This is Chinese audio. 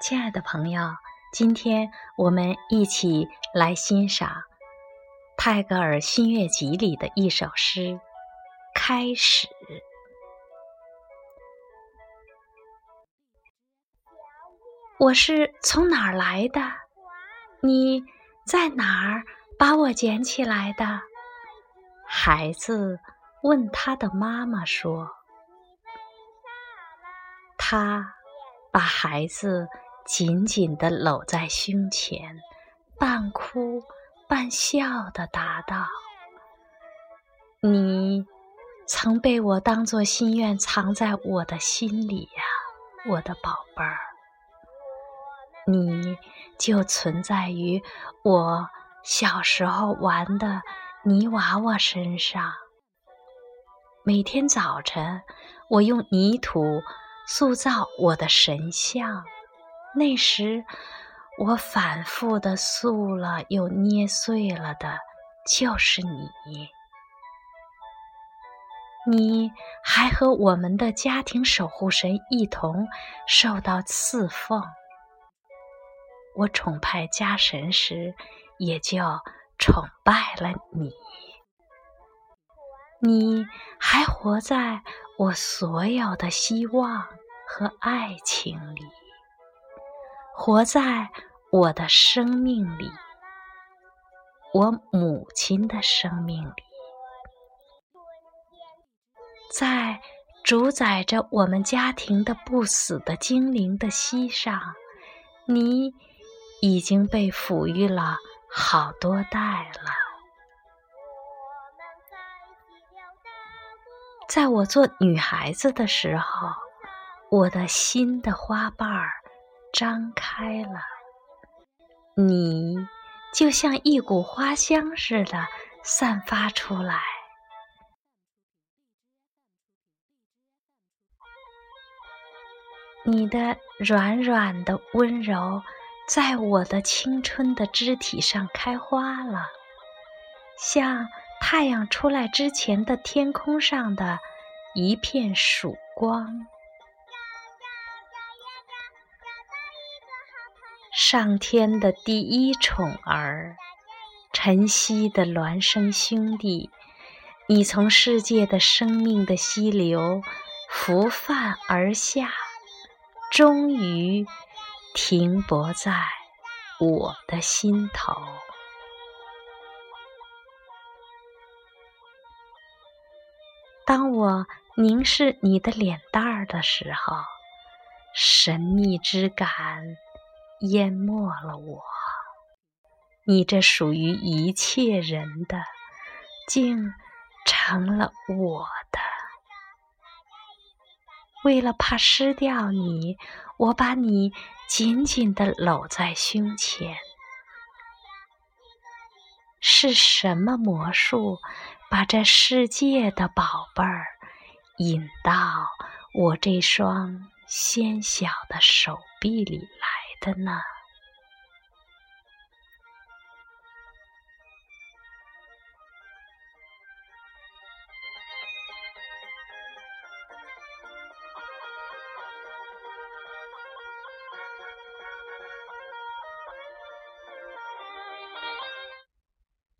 亲爱的朋友，今天我们一起来欣赏泰戈尔《新月集》里的一首诗《开始》。我是从哪儿来的？你在哪儿把我捡起来的？孩子问他的妈妈说：“他把孩子。”紧紧地搂在胸前，半哭半笑地答道：“你曾被我当作心愿藏在我的心里呀，我的宝贝儿。你就存在于我小时候玩的泥娃娃身上。每天早晨，我用泥土塑造我的神像。”那时，我反复的塑了又捏碎了的，就是你。你还和我们的家庭守护神一同受到赐奉。我崇拜家神时，也就崇拜了你。你还活在我所有的希望和爱情里。活在我的生命里，我母亲的生命里，在主宰着我们家庭的不死的精灵的膝上，你已经被抚育了好多代了。在我做女孩子的时候，我的心的花瓣儿。张开了，你就像一股花香似的散发出来。你的软软的温柔，在我的青春的肢体上开花了，像太阳出来之前的天空上的一片曙光。上天的第一宠儿，晨曦的孪生兄弟，你从世界的生命的溪流浮泛而下，终于停泊在我的心头。当我凝视你的脸蛋儿的时候，神秘之感。淹没了我，你这属于一切人的，竟成了我的。为了怕失掉你，我把你紧紧地搂在胸前。是什么魔术，把这世界的宝贝儿引到我这双纤小的手臂里？的呢？